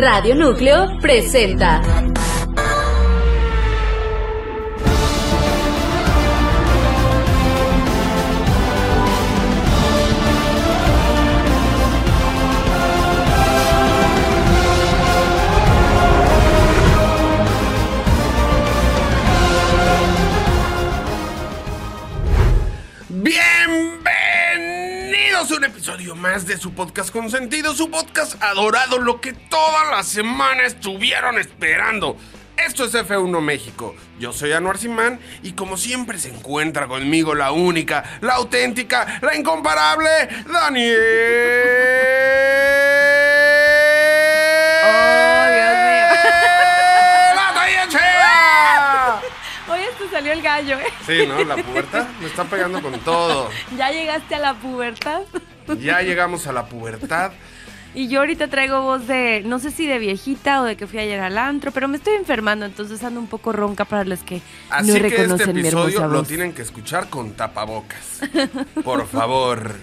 Radio Núcleo presenta. Más de su podcast consentido, su podcast adorado, lo que toda la semana estuvieron esperando. Esto es F1 México. Yo soy Anuar Simán y como siempre se encuentra conmigo la única, la auténtica, la incomparable Daniel. ¡La Hoy esto salió el gallo, ¿eh? Sí, ¿no? La pubertad me está pegando con todo. Ya llegaste a la pubertad. Ya llegamos a la pubertad. Y yo ahorita traigo voz de, no sé si de viejita o de que fui ayer al antro, pero me estoy enfermando, entonces ando un poco ronca para los que Así no que este reconocen mi hermosa episodio lo tienen que escuchar con tapabocas. Por favor.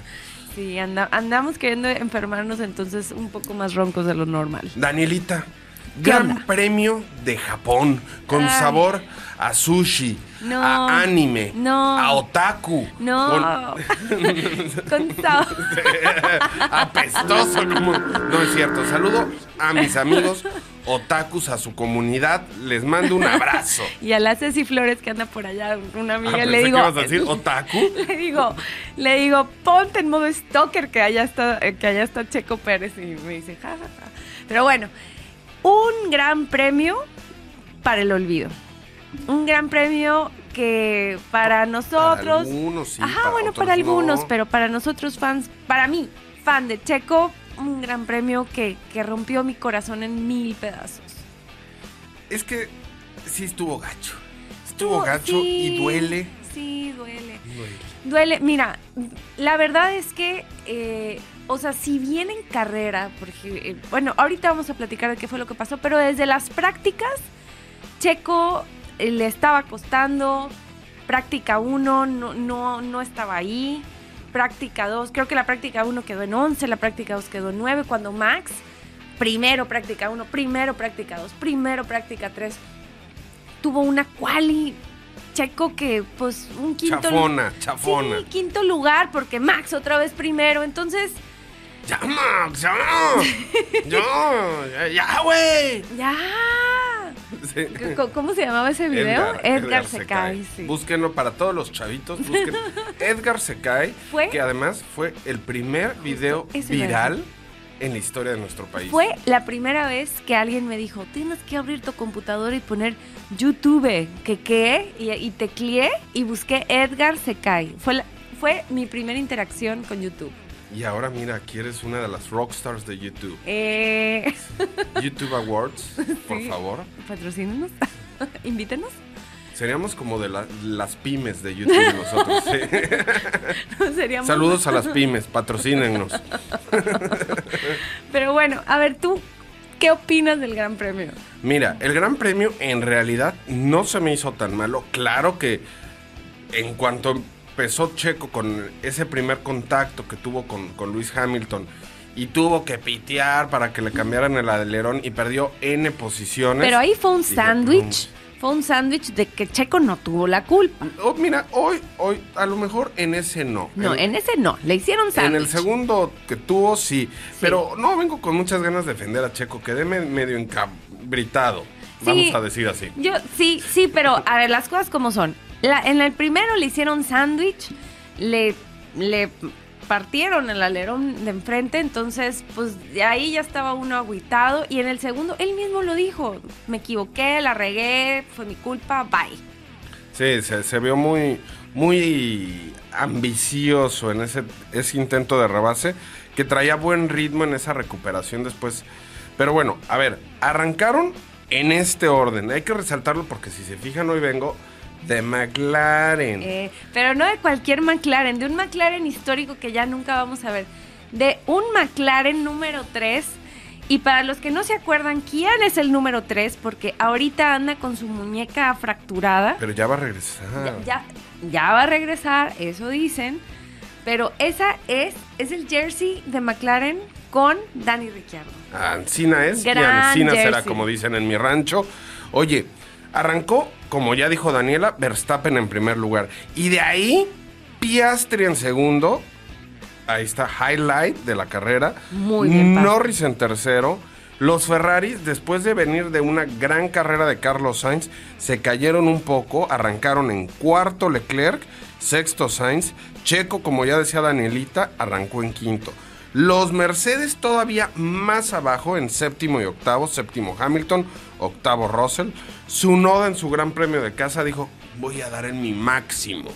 Sí, anda- andamos queriendo enfermarnos entonces un poco más roncos de lo normal. Danielita, ¿Qué gran onda? premio de Japón con Ay. sabor a sushi, No. a anime, No. a otaku, No, con sabor. con- apestoso como no es cierto. Saludo a mis amigos otakus, a su comunidad, les mando un abrazo. Y a la Ceci Flores que anda por allá, una Ah, amiga, le digo, ibas a decir otaku. le digo, le digo, ponte en modo stalker que allá está, eh, que allá está Checo Pérez y me dice, ja, ja, ja. Pero bueno, un gran premio para el olvido. Un gran premio que para nosotros. algunos sí, Ajá, para bueno, para algunos, no. pero para nosotros fans, para mí, fan de Checo, un gran premio que, que rompió mi corazón en mil pedazos. Es que sí estuvo gacho. Estuvo Estuvo- gacho sí, y duele. Sí, duele. Duele. Duele, mira, la verdad es que, eh, o sea, si bien en carrera, porque, eh, bueno, ahorita vamos a platicar de qué fue lo que pasó, pero desde las prácticas, Checo eh, le estaba costando, práctica 1 no, no, no estaba ahí, práctica 2, creo que la práctica 1 quedó en 11, la práctica 2 quedó en 9, cuando Max, primero práctica 1, primero práctica 2, primero práctica 3, tuvo una quali. Checo que, pues, un quinto Chafona, chafona. Sí, quinto lugar, porque Max otra vez primero. Entonces, Ya, Max, ya. Yo, ya, güey. ya. Sí. ¿Cómo se llamaba ese video? Edgar, se cae. sí. Búsquenlo para todos los chavitos. Busquen Edgar se cae. Fue- Que además fue el primer video eso viral en la historia de nuestro país. Fue la primera vez que alguien me dijo, tienes que abrir tu computadora y poner YouTube. ¿Qué qué? Y, y tecleé y busqué Edgar se cae. Fue, la- fue mi primera interacción con YouTube. Y ahora mira, aquí eres una de las rockstars de YouTube. Eh, YouTube Awards, por Sí. favor. patrocínenos, invítenos. Seríamos como de la- las pymes de YouTube nosotros. sí. Seríamos- Saludos a las pymes, patrocínennos. Pero bueno, a ver, tú, ¿qué opinas del Gran Premio? Mira, el Gran Premio en realidad no se me hizo tan malo. Claro que en cuanto empezó Checo con ese primer contacto que tuvo con, con Luis Hamilton y tuvo que pitear para que le cambiaran el alerón y perdió N posiciones. Pero ahí fue un sándwich. Fue un sándwich de que Checo no tuvo la culpa. "Oh, mira, hoy, hoy, a lo mejor en ese no. No, En- en ese no. Le hicieron En sándwich. el segundo que tuvo, sí. Pero no vengo con muchas ganas de defender a Checo. Quedé me- medio encabritado. Vamos a decir así. Yo, sí, sí, pero a ver, las cosas como son. La- en el primero le hicieron sándwich, le, le partieron el alerón de enfrente, entonces, pues de ahí ya estaba uno agüitado. Y en el segundo, él mismo lo dijo: Me equivoqué, la regué, fue mi culpa, bye. Sí, se, se vio muy, muy ambicioso en ese, ese intento de rebase, que traía buen ritmo en esa recuperación después. Pero bueno, a ver, arrancaron en este orden. Hay que resaltarlo porque si se fijan, hoy vengo de McLaren. Eh, pero no de cualquier McLaren, de un McLaren histórico que ya nunca vamos a ver. De un McLaren número 3. Y para los que no se acuerdan, ¿quién es el número 3? Porque ahorita anda con su muñeca fracturada. Pero ya va a regresar. Ya, ya, ya va a regresar, eso dicen. Pero esa es, es el jersey de McLaren con Dani Ricciardo. Ancina es y Gran Ancina será, como dicen en mi rancho. Oye, arrancó, como ya dijo Daniela, Verstappen en primer lugar. Y de ahí, Piastri en segundo. Ahí está, highlight de la carrera. Muy bien. Norris en tercero. Los Ferraris, después de venir de una gran carrera de Carlos Sainz, se cayeron un poco, arrancaron en cuarto Leclerc, sexto Sainz, Checo, como ya decía Danielita, arrancó en quinto. Los Mercedes todavía más abajo, en séptimo y octavo, séptimo Hamilton, octavo Russell. Noda en su gran premio de casa dijo, voy a dar en mi máximo.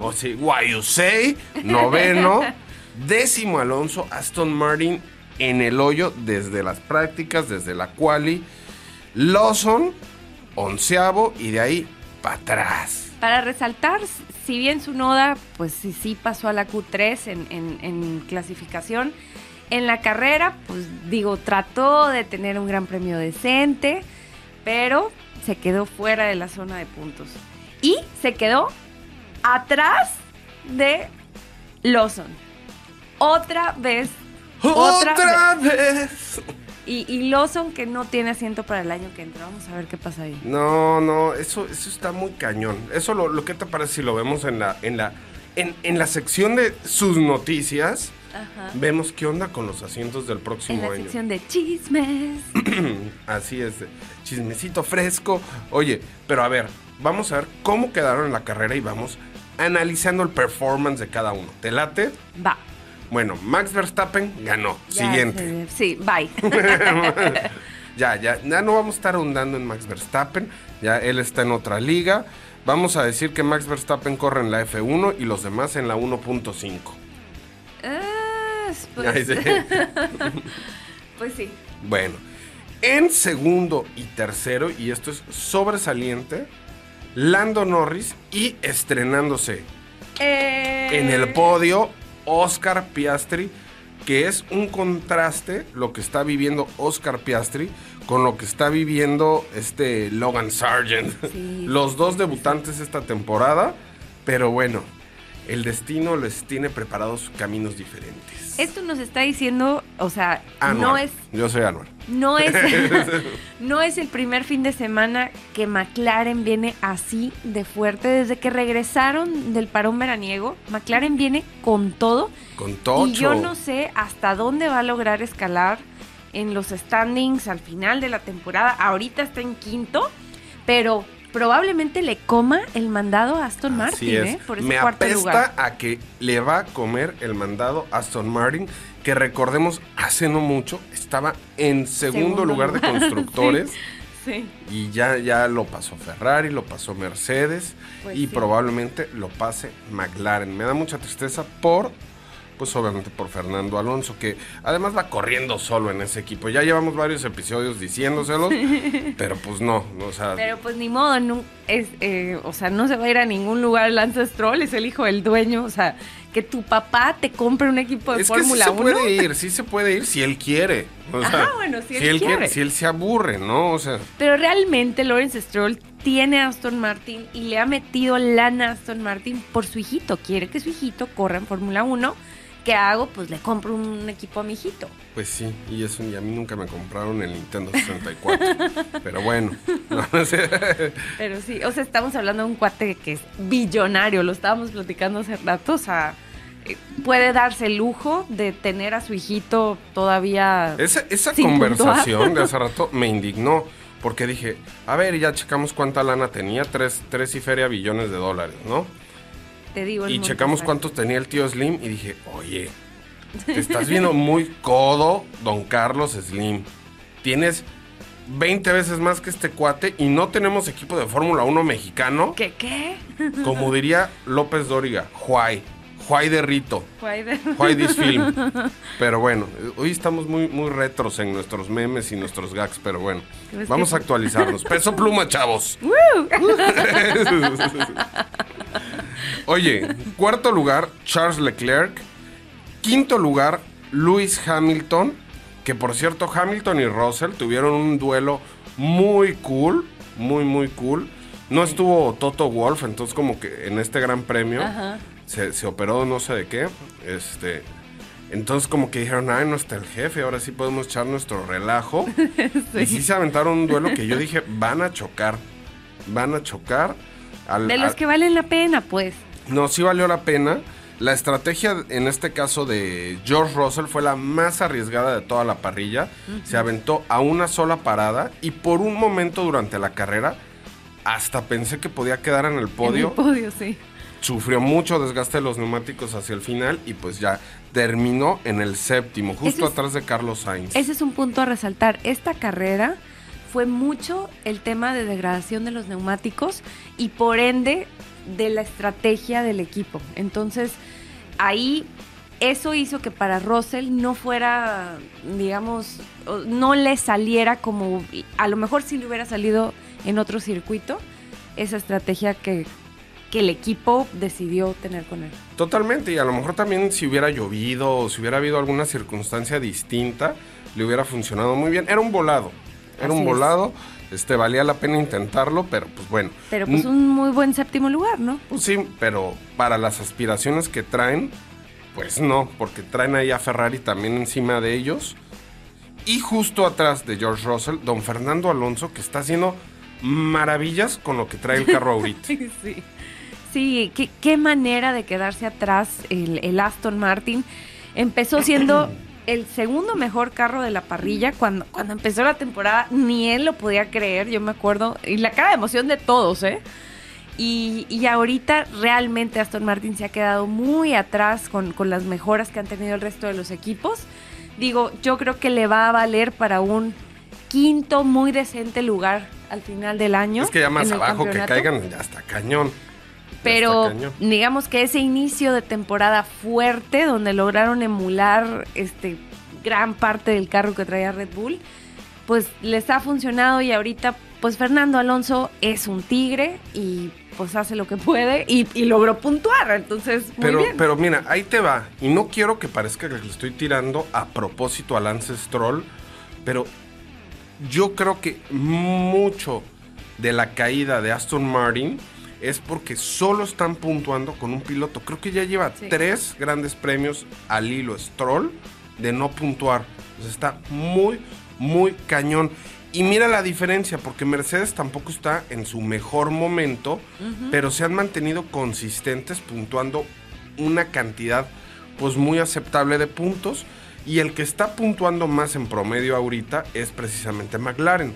O sea, why you say, noveno, décimo Alonso, Aston Martin en el hoyo desde las prácticas, desde la quali. Lawson, onceavo, y de ahí para atrás. Para resaltar, si bien su noda, pues sí, sí pasó a la Q3 en, en- en clasificación, en la carrera, pues digo, trató de tener un gran premio decente, pero se quedó fuera de la zona de puntos. Y se quedó atrás de Lawson. Otra vez. ¡Otra, vez! Y, y Lawson que no tiene asiento para el año que entra. Vamos a ver qué pasa ahí. No, no, eso, eso está muy cañón. Eso lo, lo que te parece si lo vemos en la, en la, en, en la sección de sus noticias. Ajá. Vemos qué onda con los asientos del En próximo la año. sección de chismes. Así es, chismecito fresco. Oye, pero a ver, vamos a ver cómo quedaron en la carrera y vamos analizando el performance de cada uno. ¿Te late? Va. Bueno, Max Verstappen ganó. Ya Siguiente. Sí, bye. ya, ya, ya no vamos a estar ahondando en Max Verstappen. Ya él está en otra liga. Vamos a decir que Max Verstappen corre en la F1 y los demás en la 1.5. Ah, pues, pues sí. Bueno, en segundo y tercero, y esto es sobresaliente, Lando Norris y estrenándose Eh, en el podio Oscar Piastri, que es un contraste lo que está viviendo Oscar Piastri con lo que está viviendo este Logan Sargent. Sí, Los dos debutantes esta temporada, pero bueno, el destino les tiene preparados caminos diferentes. Esto nos está diciendo, o sea, Anuar. no es, Yo soy Anual. no es, no es el primer fin de semana que McLaren viene así de fuerte. Desde que regresaron del parón veraniego, McLaren viene con todo. Con Tocho. Y yo no sé hasta dónde va a lograr escalar en los standings al final de la temporada. Ahorita está en quinto, pero probablemente le coma el mandado a Aston Martin, es. ¿eh? Por ese Me cuarto apesta lugar. a que le va a comer el mandado Aston Martin, que recordemos hace no mucho estaba en segundo, Segundo lugar de constructores Sí. y ya, ya lo pasó Ferrari, lo pasó Mercedes Pues y sí. probablemente lo pase McLaren. Me da mucha tristeza por, pues obviamente por Fernando Alonso, que además va corriendo solo en ese equipo. Ya llevamos varios episodios diciéndoselos, pero pues no, o sea... Pero pues ni modo, no, es, eh, o sea, no se va a ir a ningún lugar Lance Stroll, es el hijo del dueño, o sea, que tu papá te compre un equipo de Es que sí Fórmula se 1. puede ir, sí se puede ir si él quiere. O sea, Ajá, bueno, si él quiere. Si él se aburre, ¿no? O sea, Pero realmente Lawrence Stroll tiene a Aston Martin y le ha metido lana a Aston Martin por su hijito. Quiere que su hijito corra en Fórmula 1. ¿Qué hago? Pues le compro un equipo a mi hijito. pues sí, y eso, y a mí nunca me compraron el Nintendo 64. Pero bueno, no sé. Pero sí, o sea, estamos hablando de un cuate que es billonario, lo estábamos platicando hace rato, o sea, eh, puede darse el lujo de tener a su hijito todavía... Esa, esa Sin conversación puntuar. de hace rato me indignó. Porque dije, a ver, ya checamos cuánta lana tenía, tres, tres y feria billones de dólares, ¿no? Te digo, Y checamos cuántos tenía el tío Slim y dije, oye, te estás viendo muy codo, don Carlos Slim. Tienes 20 veces más que este cuate y no tenemos equipo de Fórmula 1 mexicano. ¿Qué qué? Como diría López Dóriga, Juay. Juay de Rito. Fue de- Juay this film. Pero bueno, hoy estamos muy, muy retros en nuestros memes y nuestros gags, pero bueno. ¿Crees Vamos que- a actualizarnos. Peso pluma, chavos. Oye, cuarto lugar, Charles Leclerc. Quinto lugar, Lewis Hamilton. Que por cierto, Hamilton y Russell tuvieron un duelo muy cool. Muy, muy cool. No estuvo Toto Wolf, entonces como que en este gran premio Ajá. se, se operó no sé de qué. Este. Entonces como que dijeron, ay, no está el jefe, ahora sí podemos echar nuestro relajo. Y sí se aventaron un duelo que yo dije, van a chocar, van a chocar. Al, de los que valen la pena, pues. No, sí valió la pena. La estrategia en este caso de George Russell fue la más arriesgada de toda la parrilla. Se aventó a una sola parada y por un momento durante la carrera hasta pensé que podía quedar en el podio. En el podio, sí. Sufrió mucho desgaste de los neumáticos hacia el final y pues ya terminó en el séptimo, justo atrás de Carlos Sainz. Ese es un punto a resaltar. Esta carrera fue mucho el tema de degradación de los neumáticos y por ende de la estrategia del equipo. Entonces, ahí eso hizo que para Russell no fuera, digamos, no le saliera como, a lo mejor si le hubiera salido en otro circuito, esa estrategia que, el equipo decidió tener con él. Totalmente, y a lo mejor también si hubiera llovido o si hubiera habido alguna circunstancia distinta, le hubiera funcionado muy bien. Era un volado, era un volado. Este, valía la pena intentarlo, pero pues bueno. Pero pues un muy buen séptimo lugar, ¿no? Pues sí, pero para las aspiraciones que traen, pues no, porque traen ahí a Ferrari también encima de ellos. Y justo atrás de George Russell, don Fernando Alonso, que está haciendo maravillas con lo que trae el carro ahorita. sí, sí. qué, manera de quedarse atrás el, Aston Martin. Empezó siendo el segundo mejor carro de la parrilla cuando, cuando empezó la temporada. Ni él lo podía creer, yo me acuerdo. Y la cara de emoción de todos, ¿eh? Y, y, ahorita realmente Aston Martin se ha quedado muy atrás con, con, las mejoras que han tenido el resto de los equipos. Digo, yo creo que le va a valer para un quinto muy decente lugar al final del año. Es que ya más abajo que caigan, ya está cañón. Pero digamos que ese inicio de temporada fuerte, donde lograron emular este gran parte del carro que traía Red Bull, pues les ha funcionado y ahorita pues Fernando Alonso es un tigre y pues hace lo que puede y, logró puntuar, entonces muy pero, bien. Pero mira, ahí te va, y no quiero que parezca que le estoy tirando a propósito a Lance Stroll, pero yo creo que mucho de la caída de Aston Martin es porque solo están puntuando con un piloto. Creo que ya lleva tres grandes premios al hilo Stroll de no puntuar. está muy, muy cañón. Y mira la diferencia, porque Mercedes tampoco está en su mejor momento, pero se han mantenido consistentes puntuando una cantidad pues muy aceptable de puntos. Y el que está puntuando más en promedio ahorita es precisamente McLaren.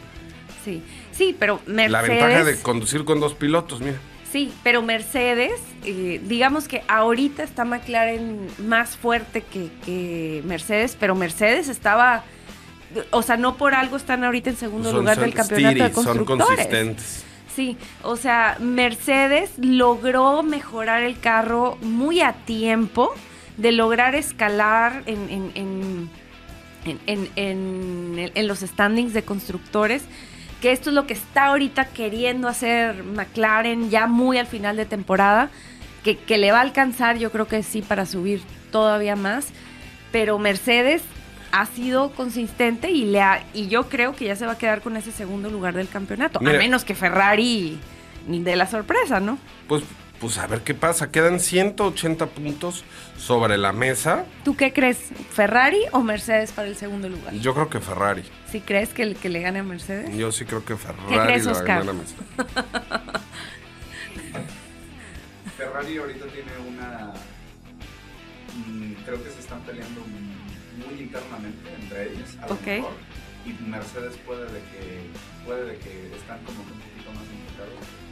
Sí, sí, pero Mercedes... La ventaja de conducir con dos pilotos, mira. Sí, pero Mercedes, eh, digamos que ahorita está McLaren más fuerte que, Mercedes, pero Mercedes estaba, o sea, no por algo están ahorita en segundo lugar del campeonato de constructores. Son consistentes. Sí, o sea, Mercedes logró mejorar el carro muy a tiempo de lograr escalar en, en, en, en, en los standings de constructores que esto es lo que está ahorita queriendo hacer McLaren ya muy al final de temporada, que, le va a alcanzar yo creo que sí para subir todavía más, pero Mercedes ha sido consistente y, le y yo creo que ya se va a quedar con ese segundo lugar del campeonato, a menos que Ferrari de la sorpresa, ¿no? Pues pues a ver qué pasa. Quedan 180 puntos sobre la mesa. ¿Tú qué crees? ¿Ferrari o Mercedes para el segundo lugar? Yo creo que Ferrari. ¿Sí crees que, el, que le gane a Mercedes? Yo sí creo que Ferrari ¿Qué crees, le va a ganar a Mercedes. Ferrari ahorita tiene una... Mm, creo que se están peleando muy internamente entre ellos. A lo mejor, y Mercedes puede de que, puede de que están como un poquito más enfocados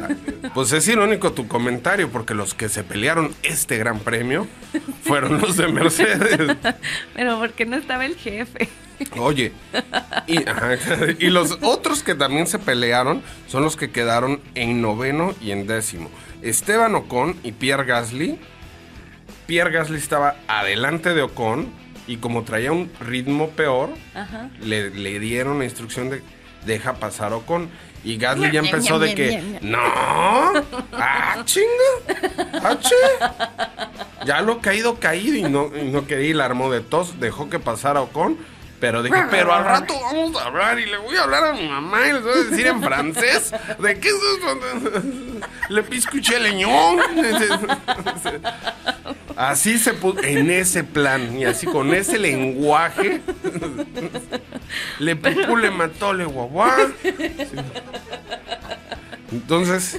pues es irónico tu comentario, porque los que se pelearon este gran premio fueron los de Mercedes. Pero porque no estaba el jefe. Oye, y, los otros que también se pelearon son los que quedaron en noveno y en décimo. Esteban Ocon y Pierre Gasly. Pierre Gasly estaba adelante de Ocon y como traía un ritmo peor, Le, le dieron la instrucción de deja pasar Ocon. Y Gasly ya empezó de que, no, ah, chinga, ah, Ya lo caído, caído y no, y no quería y la armó de tos, dejó que pasara Ocon. Pero dije, pero al rato vamos a hablar y le voy a hablar a mi mamá y le voy a decir en francés de qué es Le piscuché leñón. Así se puso, en ese plan, y así con ese lenguaje. le pupú, le mató, le guaguá. Entonces,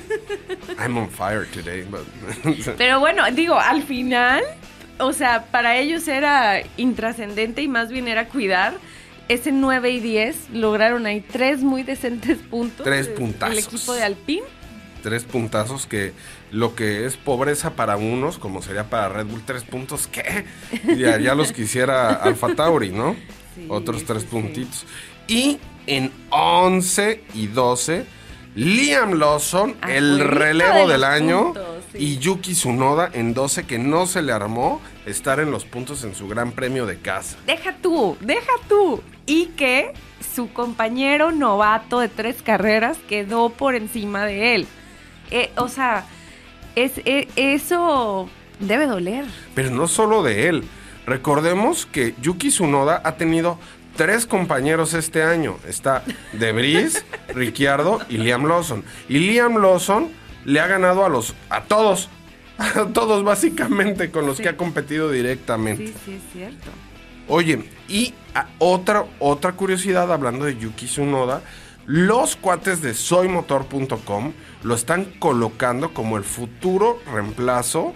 I'm on fire today. Pero bueno, digo, al final, o sea, para ellos era intrascendente y más bien era cuidar. Ese 9 y 10 lograron ahí tres muy decentes puntos. Tres puntazos. El equipo de Alpine. Tres puntazos que lo que es pobreza para unos, como sería para Red Bull, tres puntos, ¿qué? Ya, ya los quisiera Alfa Tauri, ¿no? Sí, Otros tres sí, sí. puntitos. Y en 11 y 12, Liam Lawson, el relevo de del año, puntos, y Yuki Tsunoda en 12, que no se le armó estar en los puntos en su gran premio de casa. Deja tú, deja tú. Y que su compañero novato de tres carreras quedó por encima de él. Eh, o sea, es, eh, eso debe doler. Pero no solo de él. Recordemos que Yuki Tsunoda ha tenido tres compañeros este año. Está Debris, Ricciardo y Liam Lawson. Y Liam Lawson le ha ganado a los a todos. A todos básicamente con los Sí. que ha competido directamente. Sí, sí, es cierto. Oye, y a- otra, otra curiosidad hablando de Yuki Tsunoda, los cuates de soymotor.com lo están colocando como el futuro reemplazo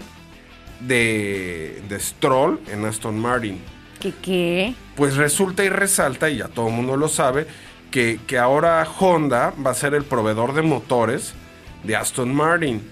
de, de Stroll en Aston Martin. ¿Qué qué? Pues resulta y resalta, y ya todo el mundo lo sabe, que, que ahora Honda va a ser el proveedor de motores de Aston Martin.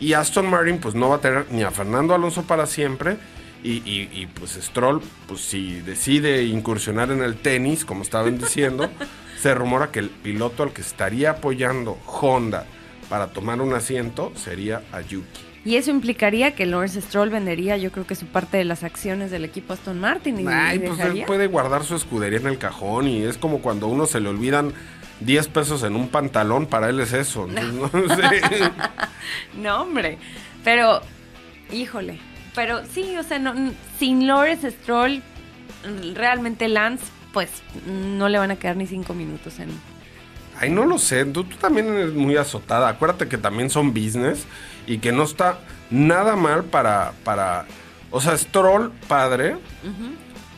Y Aston Martin pues no va a tener ni a Fernando Alonso para siempre. Y, y- y, pues Stroll, pues si decide incursionar en el tenis, como estaban diciendo, se rumora que el piloto al que estaría apoyando Honda para tomar un asiento sería a Yuki. Y eso implicaría que Lawrence Stroll vendería, yo creo que su parte de las acciones del equipo Aston Martin y, Ay, pues él puede guardar su escudería en el cajón y es como cuando a uno se le olvidan 10 pesos en un pantalón, para él es eso. No sé. No, hombre. Pero, híjole. Pero sí, o sea, no, sin Lawrence Stroll, realmente Lance, pues no le van a quedar ni cinco minutos en. Ay, no lo sé, tú, tú también eres muy azotada. Acuérdate que también son business y que no está nada mal para... para o sea, Stroll, padre,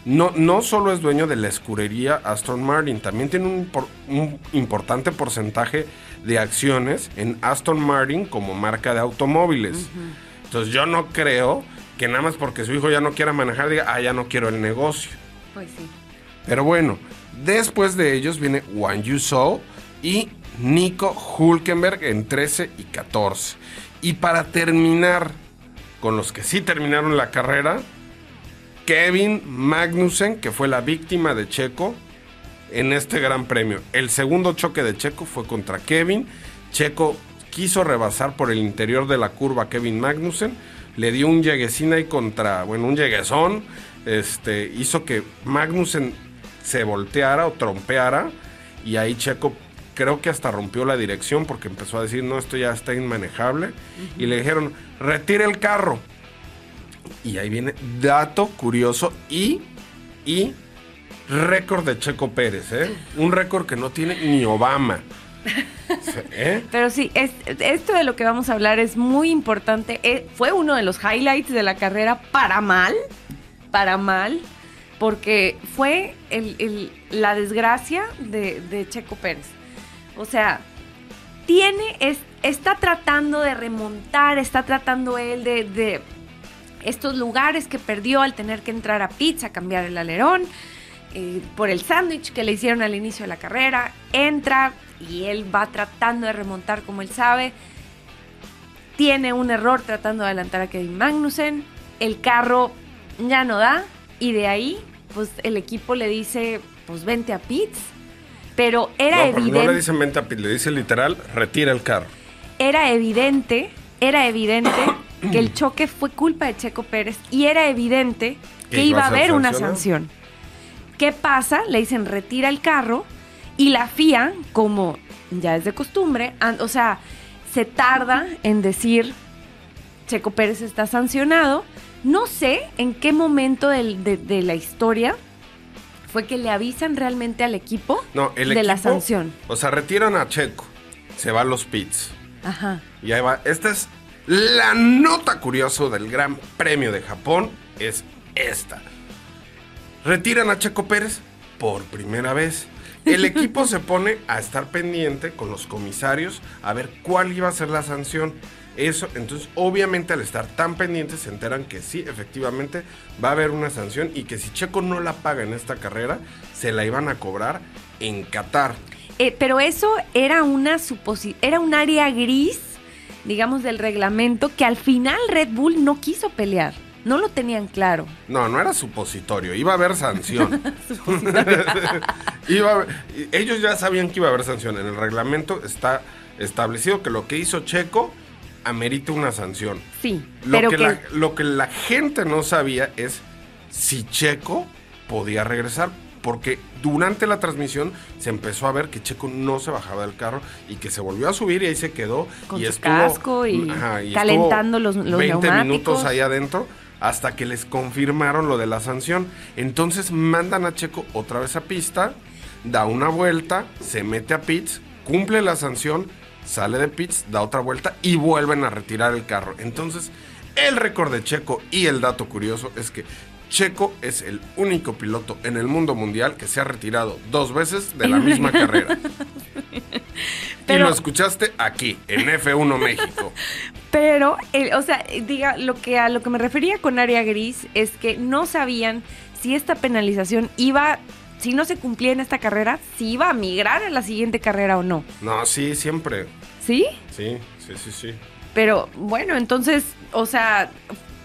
no, no solo es dueño de la escudería Aston Martin, también tiene un, por- un importante porcentaje de acciones en Aston Martin como marca de automóviles. Entonces yo no creo que nada más porque su hijo ya no quiera manejar diga, ah, ya no quiero el negocio. Pues sí. Pero bueno, después de ellos viene Wang Yuzhou y Nico Hulkenberg en 13 y 14. Y para terminar con los que sí terminaron la carrera, Kevin Magnussen, que fue la víctima de Checo en este gran premio. El segundo choque de Checo fue contra Kevin. Checo quiso rebasar por el interior de la curva Kevin Magnussen. Le dio un lleguesín ahí contra, bueno, un lleguesón. Este, hizo que Magnussen se volteara o trompeara. Y ahí Checo creo que hasta rompió la dirección porque empezó a decir, no, esto ya está inmanejable. Y le dijeron, retire el carro. Y ahí viene dato curioso y, y récord de Checo Pérez, ¿eh? Un récord que no tiene ni Obama. ¿Eh? Pero sí, es- esto de lo que vamos a hablar es muy importante. Eh, fue uno de los highlights de la carrera para mal, para mal, porque fue el- la desgracia de, Checo Pérez. O sea, tiene, es- está tratando de remontar, está tratando él de, de estos lugares que perdió al tener que entrar a pizza, cambiar el alerón, eh, por el sándwich que le hicieron al inicio de la carrera, entra y él va tratando de remontar como él sabe. Tiene un error tratando de adelantar a Kevin Magnussen. El carro ya no da y de ahí, pues el equipo le dice, pues vente a pits. Pero era No, evidente no le dicen venta, le dice literal, retira el carro. era evidente, era evidente que el choque fue culpa de Checo Pérez y era evidente que iba a a haber una sanción. ¿Qué pasa? Le dicen retira el carro y la FIA, como ya es de costumbre, o sea, se tarda en decir Checo Pérez está sancionado. No sé en qué momento del- de, de la historia fue que le avisan realmente al equipo No, el de la sanción. O sea, retiran a Checo, se va a los pits. Ajá. Y ahí va. Esta es La nota curiosa del Gran Premio de Japón es esta. Retiran a Checo Pérez por primera vez. El equipo se pone a estar pendiente con los comisarios a ver cuál iba a ser la sanción. Eso, entonces, obviamente, al estar tan pendientes, se enteran que sí, efectivamente, va a haber una sanción y que si Checo no la paga en esta carrera, se la iban a cobrar en Qatar. Eh, pero eso era una suposi era un área gris, digamos, del reglamento que al final Red Bull no quiso pelear. No lo tenían claro. No, no era supositorio, iba a haber sanción. iba a ellos ya sabían que iba a haber sanción. En el reglamento está establecido que lo que hizo Checo amerita una sanción. Sí, Lo pero que, que, La, lo que la gente no sabía es si Checo podía regresar. Porque durante la transmisión se empezó a ver que Checo no se bajaba del carro y que se volvió a subir y ahí se quedó. Con y su estuvo, casco y calentando los- los 20 neumáticos. minutos ahí adentro hasta que les confirmaron lo de la sanción. Entonces mandan a Checo otra vez a pista, da una vuelta, se mete a pits, cumple la sanción, sale de pits, da otra vuelta y vuelven a retirar el carro. Entonces, el récord de Checo y el dato curioso es que Checo es el único piloto en el mundo mundial que se ha retirado dos veces de la misma carrera. y lo escuchaste aquí, en F1 México. Pero, el- o sea, diga, lo que a lo que me refería con área gris es que no sabían si esta penalización iba, si no se cumplía en esta carrera, si iba a migrar a la siguiente carrera o no. No, sí, siempre. ¿Sí? Sí, sí, sí, sí. Pero bueno, entonces, o sea,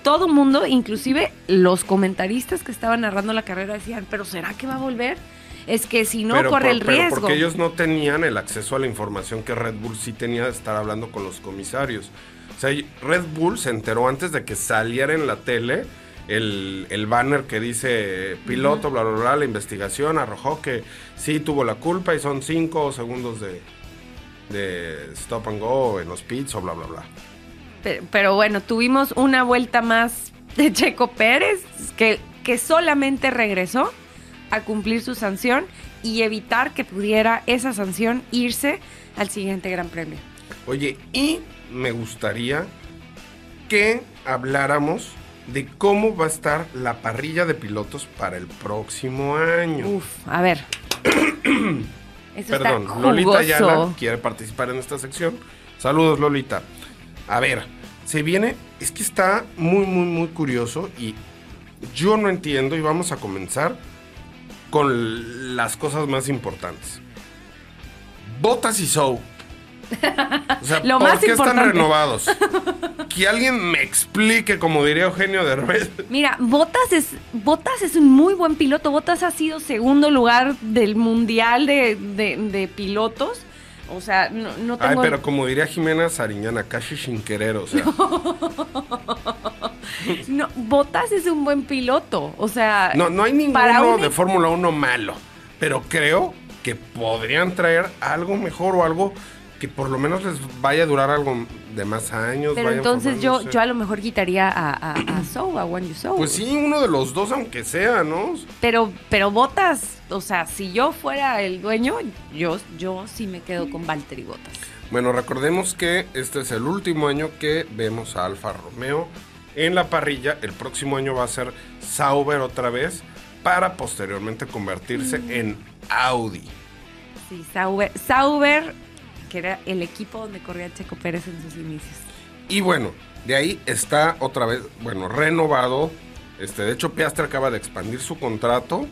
todo mundo, inclusive los comentaristas que estaban narrando la carrera decían, pero ¿será que va a volver? Es que si no Pero corre por- el pero riesgo. porque ellos no tenían el acceso a la información que Red Bull sí tenía de estar hablando con los comisarios. O sea, Red Bull se enteró antes de que saliera en la tele el, el banner que dice piloto, bla, bla, bla, la investigación arrojó que sí tuvo la culpa y son cinco segundos de, de stop and go en los pits o bla, bla, bla. Pero, pero bueno, tuvimos una vuelta más de Checo Pérez, que, que solamente regresó a cumplir su sanción y evitar que pudiera esa sanción irse al siguiente Gran Premio. Oye, y me gustaría que habláramos de cómo va a estar la parrilla de pilotos para el próximo año. Uf, a ver. Eso Perdón, está Lolita. Ayala quiere participar en esta sección. Saludos, Lolita. A ver, se viene, es que está muy, muy, muy curioso y yo no entiendo y vamos a comenzar con las cosas más importantes. Botas y Show. O sea, Lo ¿por más qué están importante. renovados? Que alguien me explique, como diría Eugenio Derbez. Mira, Botas es, Botas es un muy buen piloto. Botas ha sido segundo lugar del mundial de, de- de pilotos. O sea, no, no Ay, tengo... pero como diría Jimena Sariñana, casi sin querer, o sea. No, Botas es un buen piloto. O sea, No, no hay ninguno un de Fórmula 1 malo, pero creo que podrían traer algo mejor o algo que por lo menos les vaya a durar algo de más años. Pero entonces yo, yo a lo mejor quitaría a, a, a a Wang Yuzhou. Pues sí, uno de los dos, aunque sea, ¿no? Pero, pero Botas, o sea, si yo fuera el dueño, yo, yo sí me quedo con Valtteri Botas. Bueno, recordemos que este es el último año que vemos a Alfa Romeo en la parrilla. El próximo año va a ser Sauber otra vez para posteriormente convertirse Mm. en Audi. Sí, Sauber, Sauber, que era el equipo donde corría Checo Pérez en sus inicios. Y bueno, de ahí está otra vez, bueno, renovado. Este, de hecho, Piastri acaba de expandir su contrato.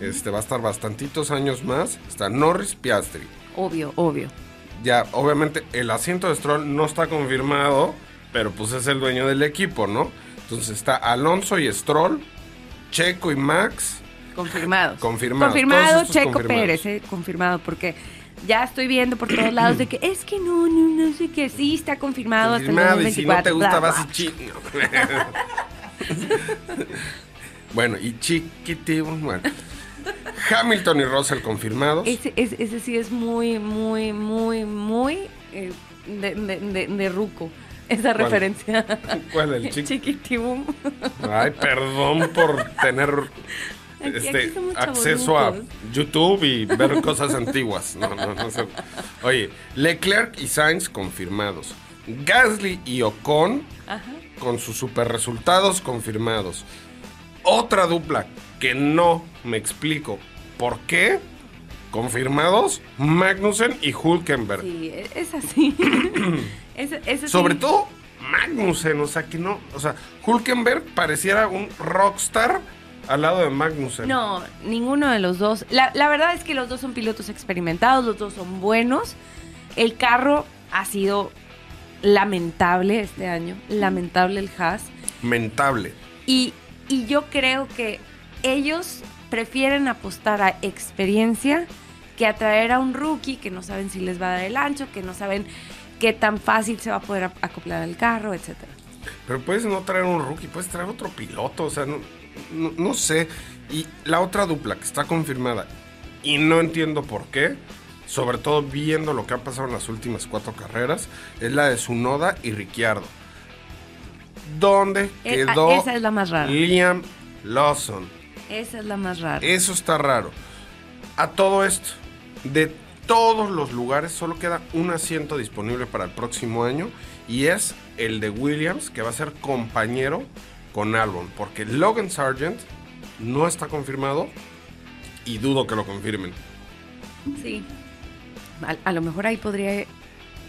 Este va a estar bastantitos años más. Está Norris Piastri. Obvio, obvio. Ya, obviamente, el asiento de Stroll no está confirmado, pero pues es el dueño del equipo, ¿no? Entonces está Alonso y Stroll, Checo y Max. Confirmados. Confirmados, Confirmado Checo confirmados. Pérez, eh, confirmado, porque ya estoy viendo por todos lados de que es que no, no, no sé qué, sí está confirmado, confirmado, hasta el y si no te 2024. gusta bla, vas y bla. chi... bueno, y chiquitito, bueno. Hamilton y Russell confirmados. Ese, ese, ese sí es muy, muy, muy, muy eh, de, de, de- de ruco, esa ¿Cuál? referencia. ¿Cuál el chiqui? Chiquitibum. Ay, perdón por tener Aquí- este aquí acceso a. YouTube y ver cosas antiguas. No, no, no sé. Oye, Leclerc y Sainz confirmados. Gasly y Ocon con sus super resultados confirmados. Otra dupla que no me explico por qué confirmados Magnussen y Hulkenberg. Sí, e-, es así. Sobre todo Magnussen, o sea que no, o sea, Hulkenberg pareciera un rockstar al lado de Magnussen. No, ninguno de los dos. La, la verdad es que los dos son pilotos experimentados, los dos son buenos. El carro ha sido lamentable este año, lamentable el Haas. Lamentable. Y, y yo creo que ellos prefieren apostar a experiencia que atraer a un rookie que no saben si les va a dar el ancho, que no saben qué tan fácil se va a poder acoplar al carro, etcétera. Pero puedes no traer un rookie, puedes traer otro piloto, o sea, no, no, sé. Y la otra dupla que está confirmada, y no entiendo por qué, sobre todo viendo lo que ha pasado en las últimas cuatro carreras, es la de Sunoda y Ricciardo. ¿Dónde eh, ah, quedó esa es la más rara. Liam Lawson? Esa es la más rara. Eso está raro. A todo esto, de todos los lugares solo queda un asiento disponible para el próximo año y es el de Williams, que va a ser compañero con Albon, porque Logan Sargent no está confirmado y dudo que lo confirmen. Sí. A, lo mejor ahí podría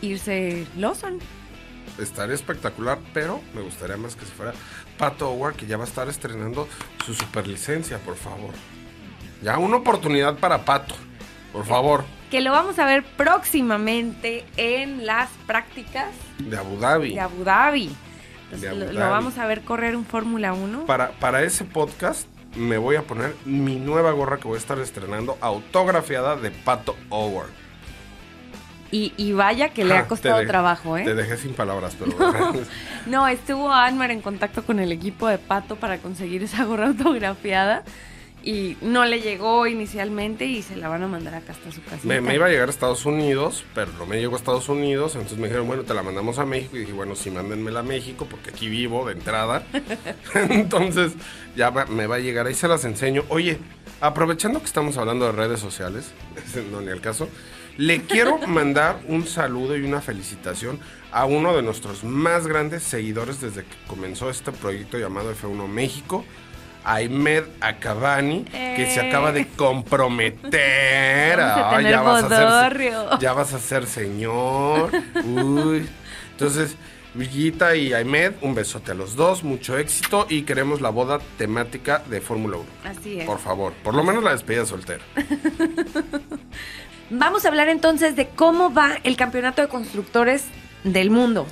irse Lawson. Estaría espectacular, pero me gustaría más que si fuera Pato Howard, que ya va a estar estrenando su superlicencia, por favor. Ya una oportunidad para Pato, por favor. Que lo vamos a ver próximamente en las prácticas de Abu Dhabi. De Abu Dhabi lo, vamos a ver correr un Fórmula 1. Para, para ese podcast me voy a poner mi nueva gorra que voy a estar estrenando, autografiada de Pato Howard. Y, vaya que le ha costado trabajo, ¿eh? Te dejé sin palabras, pero... no, estuvo Anmar en contacto con el equipo de Pato para conseguir esa gorra autografiada y no le llegó inicialmente y se la van a mandar acá hasta su casa. Me, iba a llegar a Estados Unidos, pero no me llegó a Estados Unidos, entonces me dijeron, bueno, te la mandamos a México y dije, bueno, sí, mándenmela a México porque aquí vivo de entrada. entonces ya me va a llegar, ahí se las enseño. Oye, aprovechando que estamos hablando de redes sociales, no ni el caso, le quiero mandar un saludo y una felicitación a uno de nuestros más grandes seguidores desde que comenzó este proyecto llamado F1 México Ahmed Akabani, que se acaba de eh. comprometer. a, ya, vas a ser, ya vas a ser señor. Uy. Entonces, Villita y Ahmed, un besote a los dos, mucho éxito y queremos la boda temática de Fórmula 1. Así es. Por favor, por lo menos la despedida soltera. Vamos a hablar entonces de cómo va el campeonato de constructores del mundo.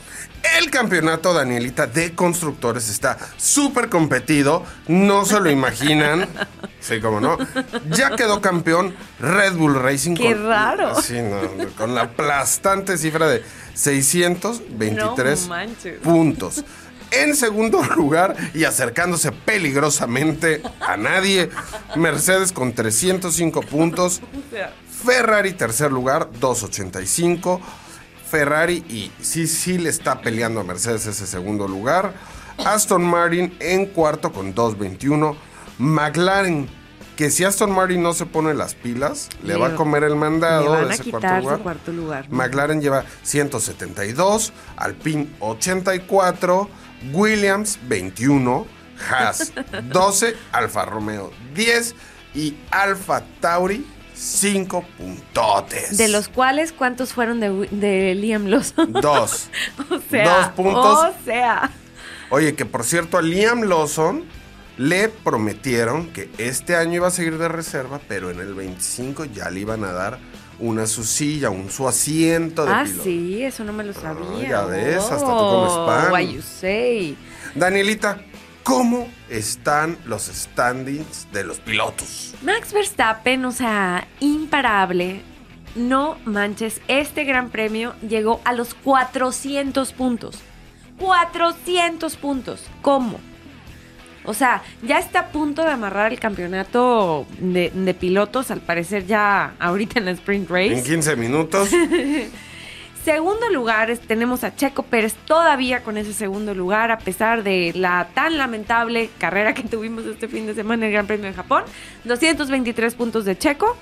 El campeonato, Danielita, de constructores está súper competido. No se lo imaginan. Sí, como no. Ya quedó campeón Red Bull Racing. ¡Qué raro! Sí, con la aplastante cifra de 623 puntos. En segundo lugar, y acercándose peligrosamente a nadie, Mercedes con 305 puntos. Ferrari, tercer lugar, 285. Ferrari y sí, sí le está peleando a Mercedes ese segundo lugar. Aston Martin en cuarto con 2.21. McLaren, que si Aston Martin no se pone las pilas, le, va a comer el mandado de ese cuarto lugar. McLaren lleva 172, Alpine 84, Williams 21, Haas 12, Alfa Romeo 10 y Alfa Tauri cinco puntotes. De los cuales, ¿cuántos fueron de, Liam Lawson? Dos. o sea. Dos puntos. O sea. Oye, que por cierto, a Liam Lawson le prometieron que este año iba a seguir de reserva, pero en el 25 ya le iban a dar una su silla, un su asiento de Ah, sí, eso no me lo sabía. ya ves, hasta tú comes oh, pan. Why you say? Danielita, ¿Cómo están los standings de los pilotos? Max Verstappen, o sea, imparable. No manches, este gran premio llegó a los 400 puntos. 400 puntos. ¿Cómo? O sea, ya está a punto de amarrar el campeonato de, de, pilotos, al parecer ya ahorita en la sprint race. En 15 minutos. Segundo lugar tenemos a Checo Pérez todavía con ese segundo lugar a pesar de la tan lamentable carrera que tuvimos este fin de semana en el Gran Premio de Japón. 223 puntos de Checo.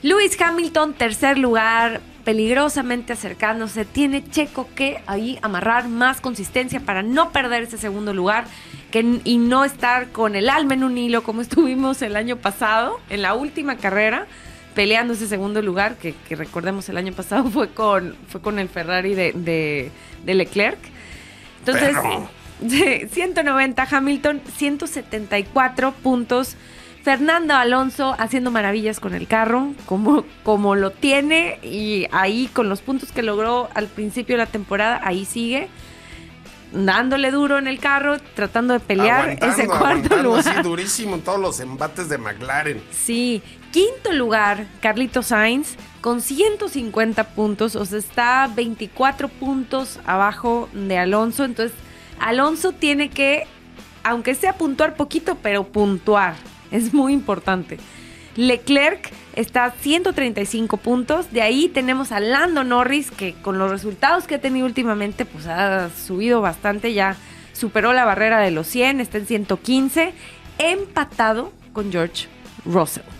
Lewis Hamilton tercer lugar peligrosamente acercándose. Tiene Checo que ahí amarrar más consistencia para no perder ese segundo lugar que, y no estar con el alma en un hilo como estuvimos el año pasado, en la última carrera, peleando ese segundo lugar, que, recordemos el año pasado fue con, fue con el Ferrari de, de, Leclerc. Entonces, 190 Hamilton, 174 puntos Fernando Alonso haciendo maravillas con el carro, como, como lo tiene, y ahí con los puntos que logró al principio de la temporada, ahí sigue dándole duro en el carro, tratando de pelear ese cuarto lugar. Así durísimo en todos los embates de McLaren. Sí, quinto lugar, Carlito Sainz con 150 puntos, o sea, está 24 puntos abajo de Alonso, entonces Alonso tiene que, aunque sea puntuar poquito, pero puntuar es muy importante. Leclerc está a 135 puntos. De ahí tenemos a Lando Norris, que con los resultados que ha tenido últimamente, pues ha subido bastante, ya superó la barrera de los 100, está en 115, empatado con George Russell.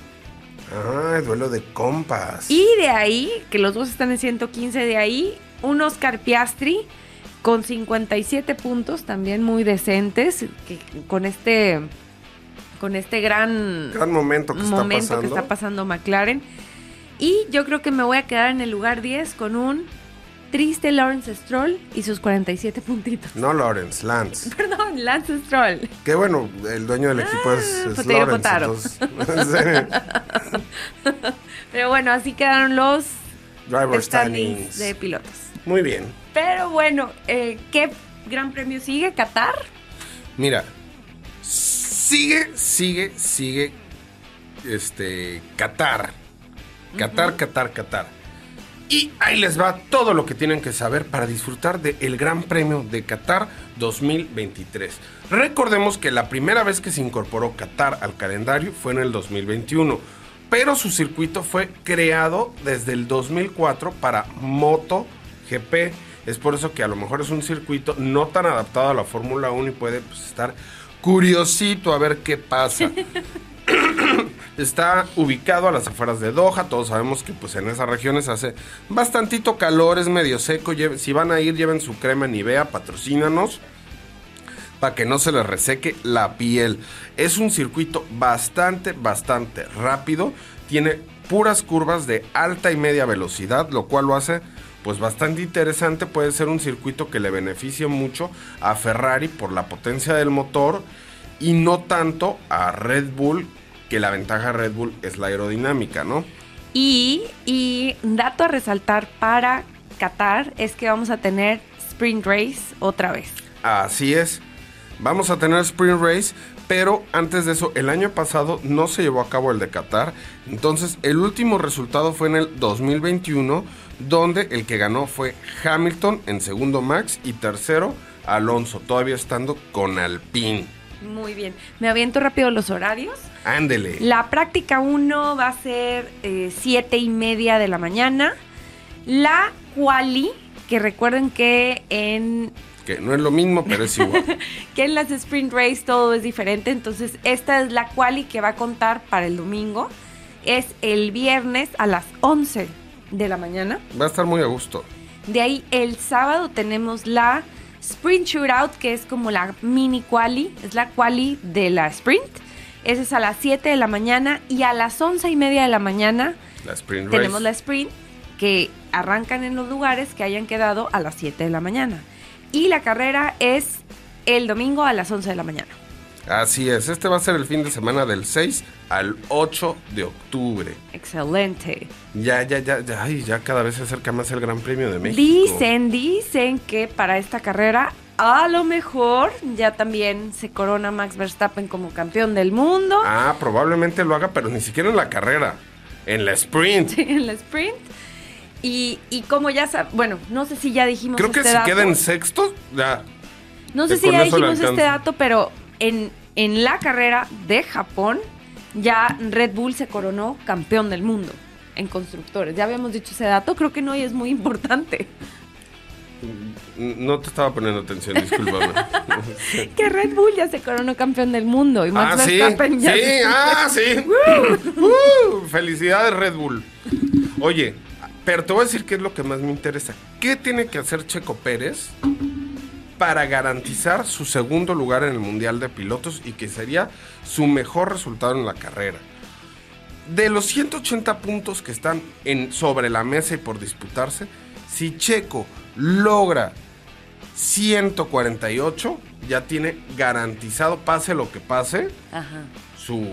Ah, duelo de compas. Y de ahí, que los dos están en 115, de ahí un Oscar Piastri con 57 puntos, también muy decentes, que con este con este gran, gran momento, que, está pasando. que está pasando McLaren. Y yo creo que me voy a quedar en el lugar 10 con un triste Lawrence Stroll y sus 47 puntitos. No Lawrence, Lance. Perdón, Lance Stroll. Que bueno, el dueño del equipo es, ah, Lawrence. Pero bueno, así quedaron los Driver standings de pilotos. Muy bien. Pero bueno, eh, ¿qué gran premio sigue? ¿Qatar? Mira, sigue, sigue, sigue. Este. Qatar. Qatar, Qatar, Qatar. Y ahí les va todo lo que tienen que saber para disfrutar del Gran Premio de Qatar 2023. Recordemos que la primera vez que se incorporó Qatar al calendario fue en el 2021, pero su circuito fue creado desde el 2004 para Moto GP. Es por eso que a lo mejor es un circuito no tan adaptado a la Fórmula 1 y puede pues, estar curiosito a ver qué pasa. Está ubicado a las afueras de Doha. Todos sabemos que pues en esas regiones hace bastantito calor, es medio seco. si van a ir, lleven su crema Nivea, patrocínanos. Para que no se les reseque la piel. Es un circuito bastante, bastante rápido. Tiene puras curvas de alta y media velocidad, lo cual lo hace pues bastante interesante. Puede ser un circuito que le beneficie mucho a Ferrari por la potencia del motor y no tanto a Red Bull, que la ventaja de Red Bull es la aerodinámica, ¿no? Y, y dato a resaltar para Qatar es que vamos a tener Sprint Race otra vez. Así es. Vamos a tener Sprint Race, pero antes de eso, el año pasado no se llevó a cabo el de Qatar. Entonces, el último resultado fue en el 2021 donde el que ganó fue Hamilton en segundo Max y tercero Alonso, todavía estando con Alpine. Muy bien. Me aviento rápido los horarios. Ándele. La práctica 1 va a ser 7 eh, y media de la mañana. La quali, que recuerden que en... Que no es lo mismo, pero es igual. que en las sprint race todo es diferente. Entonces, esta es la quali que va a contar para el domingo. Es el viernes a las 11 de la mañana. Va a estar muy a gusto. De ahí el sábado tenemos la Sprint Shootout, que es como la mini quali, es la quali de la sprint. Esa es a las 7 de la mañana y a las 11 y media de la mañana tenemos la sprint que arrancan en los lugares que hayan quedado a las 7 de la mañana. Y la carrera es el domingo a las 11 de la mañana. Así es, este va a ser el fin de semana del 6 al 8 de octubre. Excelente. Ya, ya, ya, ya, ya cada vez se acerca más el Gran Premio de México. Dicen, dicen que para esta carrera a lo mejor ya también se corona Max Verstappen como campeón del mundo. Ah, probablemente lo haga, pero ni siquiera en la carrera, en la sprint. Sí, en la sprint. Y, y como ya sabes, bueno, no sé si ya dijimos Creo que este si queda en sexto, ya. No sé si ya dijimos este dato, pero en, en la carrera de Japón, ya Red Bull se coronó campeón del mundo en constructores. Ya habíamos dicho ese dato, creo que no y es muy importante. No te estaba poniendo atención, discúlpame. que Red Bull ya se coronó campeón del mundo y Max ah, Verstappen ¿sí? ya. Sí, ah, sí. uh, felicidades, Red Bull. Oye, Pero te voy a decir qué es lo que más me interesa. ¿Qué tiene que hacer Checo Pérez para garantizar su segundo lugar en el Mundial de Pilotos y que sería su mejor resultado en la carrera? De los 180 puntos que están en, sobre la mesa y por disputarse, si Checo logra 148, ya tiene garantizado, pase lo que pase, Su,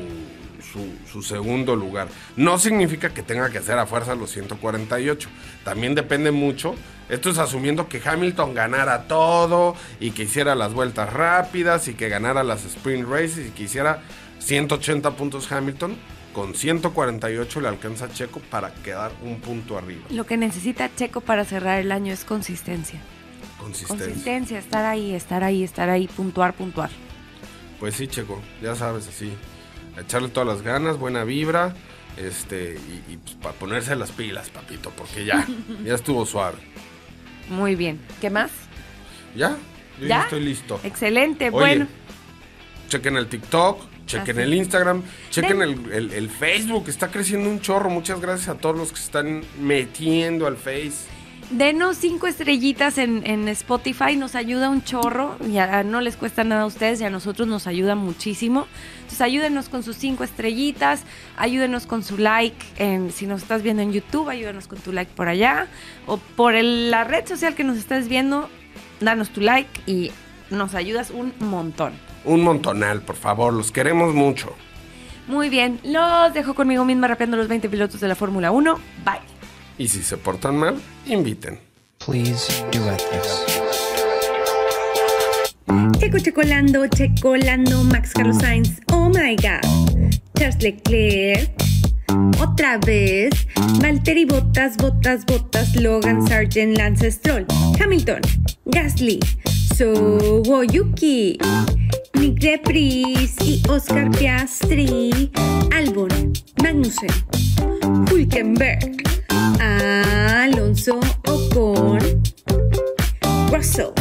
su, segundo lugar. No significa que tenga que hacer a fuerza los 148. También depende mucho. Esto es asumiendo que Hamilton ganara todo y que hiciera las vueltas rápidas y que ganara las sprint races y que hiciera 180 puntos Hamilton. Con 148 le alcanza a Checo para quedar un punto arriba. Lo que necesita Checo para cerrar el año es consistencia. Consistencia. Consistencia, estar ahí, estar ahí, estar ahí, puntuar, puntuar. Pues sí, Checo, ya sabes, así. Echarle todas las ganas, buena vibra, este, y, pues para ponerse las pilas, papito, porque ya, ya estuvo suave. Muy bien. ¿Qué más? Ya, yo ¿Ya? estoy listo. Excelente, bueno. Chequen el TikTok, chequen el Instagram, chequen el, el, Facebook, está creciendo un chorro. Muchas gracias a todos los que se están metiendo al Face. Denos cinco estrellitas en, Spotify, nos ayuda un chorro, ya no les cuesta nada a ustedes y a nosotros nos ayuda muchísimo. Entonces ayúdenos con sus cinco estrellitas, ayúdenos con su like, en, si nos estás viendo en YouTube, ayúdenos con tu like por allá, o por la red social que nos estés viendo, danos tu like y nos ayudas un montón. Un montonal, por favor, los queremos mucho. Muy bien, los dejo conmigo misma rapeando los 20 pilotos de la Fórmula 1. Bye. Y si se portan mal, inviten. Please duet this. Checo Checolando, Checolando, Max Carlos Sainz, oh my god. Charles Leclerc, otra vez. Valtteri Bottas, Bottas, Bottas, Logan Sargent, Lance Stroll, Hamilton, Gasly, Sowoyuki, Nick Depris y Oscar Piastri, Albon, Magnussen, Hulkenberg. Alonso Ocon, Russell,